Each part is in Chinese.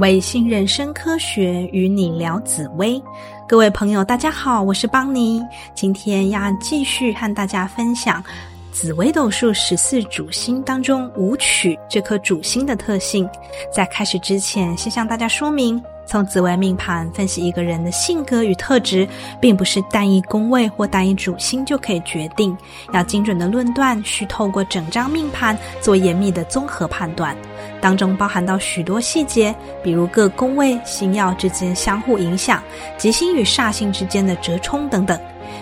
为信任生科学与你聊紫薇，各位朋友，大家好，我是邦尼。今天要继续和大家分享紫微斗数十四主星当中武曲这颗主星的特性。在开始之前，先向大家说明。从紫微命盘分析一个人的性格与特质，并不是单一宫位或单一主星就可以决定。要精准的论断，需透过整张命盘做严密的综合判断，当中包含到许多细节，比如各宫位星耀之间相互影响、吉星与煞星之间的折冲等等。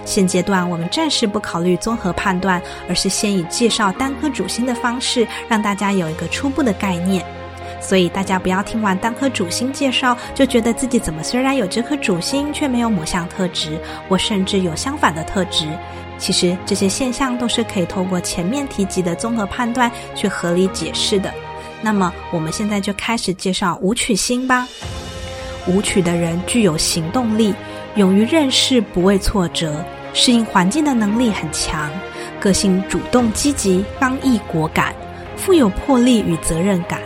现阶段我们暂时不考虑综合判断，而是先以介绍单颗主星的方式，让大家有一个初步的概念。所以大家不要听完单颗主星介绍，就觉得自己怎么虽然有这颗主星，却没有某项特质，或甚至有相反的特质。其实这些现象都是可以透过前面提及的综合判断去合理解释的。那么我们现在就开始介绍武曲星吧。武曲的人具有行动力，勇于认识，不畏挫折，适应环境的能力很强，个性主动积极，刚毅果敢，富有魄力与责任感。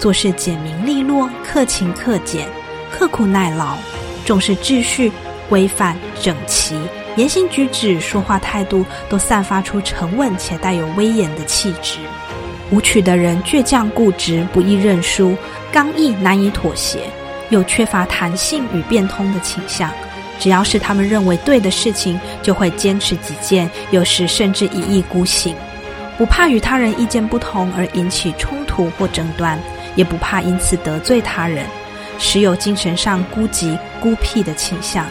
做事简明利落，克勤克俭，刻苦耐劳，重视秩序、规范、整齐，言行举止、说话态度都散发出沉稳且带有威严的气质。舞曲的人倔强固执，不易认输，刚毅难以妥协，又缺乏弹性与变通的倾向。只要是他们认为对的事情，就会坚持己见，有时甚至一意孤行，不怕与他人意见不同而引起冲突或争端。也不怕因此得罪他人，时有精神上孤寂孤僻的倾向，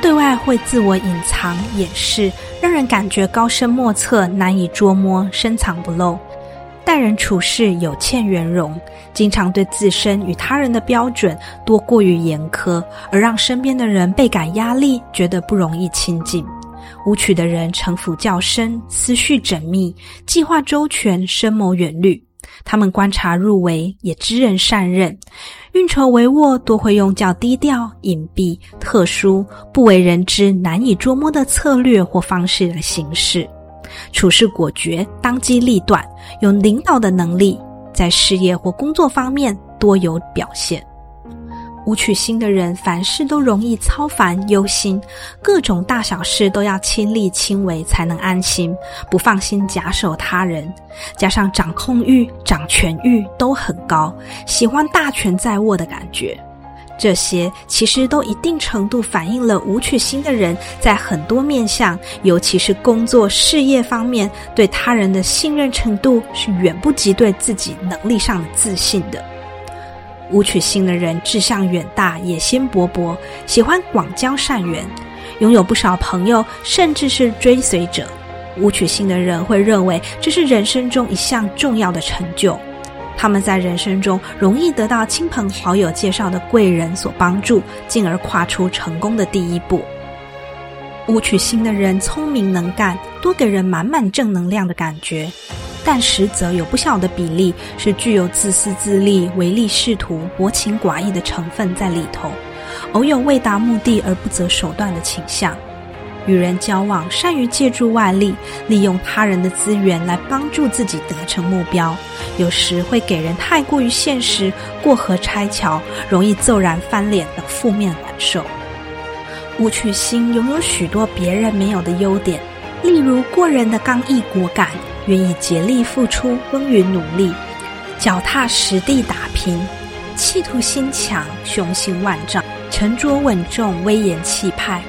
对外会自我隐藏掩饰，让人感觉高深莫测、难以捉摸、深藏不露。待人处事有欠圆融，经常对自身与他人的标准多过于严苛，而让身边的人倍感压力，觉得不容易亲近。舞曲的人城府较深，思绪缜密，计划周全，深谋远虑。他们观察入微，也知人善任，运筹帷幄，多会用较低调、隐蔽、特殊、不为人知、难以捉摸的策略或方式来行事，处事果决，当机立断，有领导的能力，在事业或工作方面多有表现。武曲星的人，凡事都容易操烦忧心，各种大小事都要亲力亲为才能安心，不放心假手他人。加上掌控欲、掌权欲都很高，喜欢大权在握的感觉。这些其实都一定程度反映了武曲星的人在很多面相，尤其是工作事业方面，对他人的信任程度是远不及对自己能力上的自信的。武曲星的人志向远大，野心勃勃，喜欢广交善缘，拥有不少朋友，甚至是追随者。武曲星的人会认为这是人生中一项重要的成就，他们在人生中容易得到亲朋好友介绍的贵人所帮助，进而跨出成功的第一步。武曲星的人聪明能干，多给人满满正能量的感觉。但实则有不小的比例是具有自私自利、唯利是图、薄情寡义的成分在里头，偶有为达目的而不择手段的倾向。与人交往，善于借助外力，利用他人的资源来帮助自己达成目标，有时会给人太过于现实、过河拆桥、容易骤然翻脸的负面感受。武曲星拥有许多别人没有的优点，例如过人的刚毅果敢。愿意竭力付出，耕耘努力，脚踏实地打拼，企图心强，雄心万丈，沉着稳重，威严气派。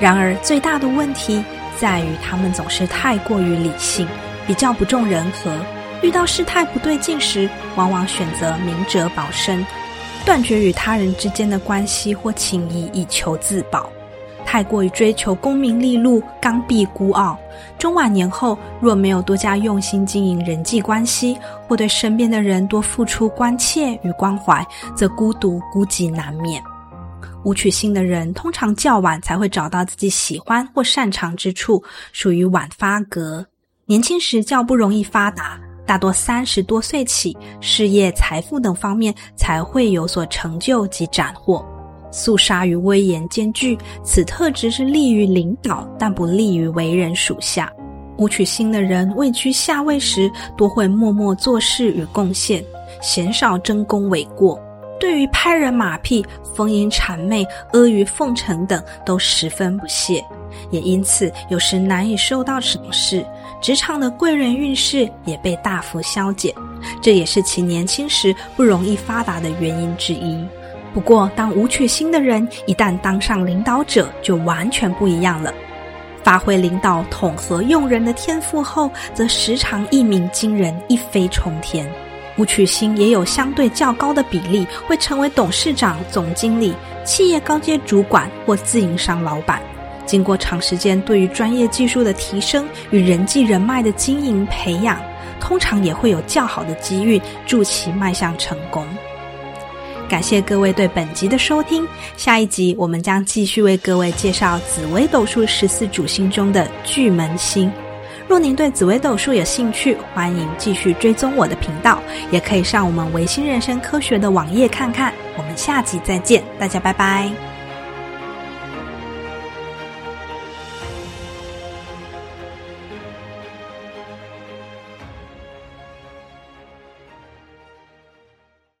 然而，最大的问题在于他们总是太过于理性，比较不重人和。遇到事态不对劲时，往往选择明哲保身，断绝与他人之间的关系或情谊，以求自保。太过于追求功名利禄，刚愎孤傲。中晚年后，若没有多加用心经营人际关系，或对身边的人多付出关切与关怀，则孤独孤寂难免。武曲星的人通常较晚才会找到自己喜欢或擅长之处，属于晚发格。年轻时较不容易发达，大多三十多岁起，事业、财富等方面才会有所成就及斩获。肃杀与威严兼具，此特质是利于领导，但不利于为人属下。武曲星的人位居下位时，多会默默做事与贡献，鲜少争功诿过。对于拍人马屁、逢迎谄媚、阿谀奉承等都十分不屑，也因此有时难以受到赏识，职场的贵人运势也被大幅消减，这也是其年轻时不容易发达的原因之一。不过，当武曲星的人一旦当上领导者，就完全不一样了。发挥领导、统合用人的天赋后，则时常一鸣惊人、一飞冲天。武曲星也有相对较高的比例会成为董事长、总经理、企业高阶主管或自营商老板。经过长时间对于专业技术的提升与人际人脉的经营培养，通常也会有较好的机遇助其迈向成功。感谢各位对本集的收听，下一集我们将继续为各位介绍紫微斗数十四主星中的巨门星。若您对紫微斗数有兴趣，欢迎继续追踪我的频道，也可以上我们维新人生科学的网页看看。我们下集再见，大家拜拜。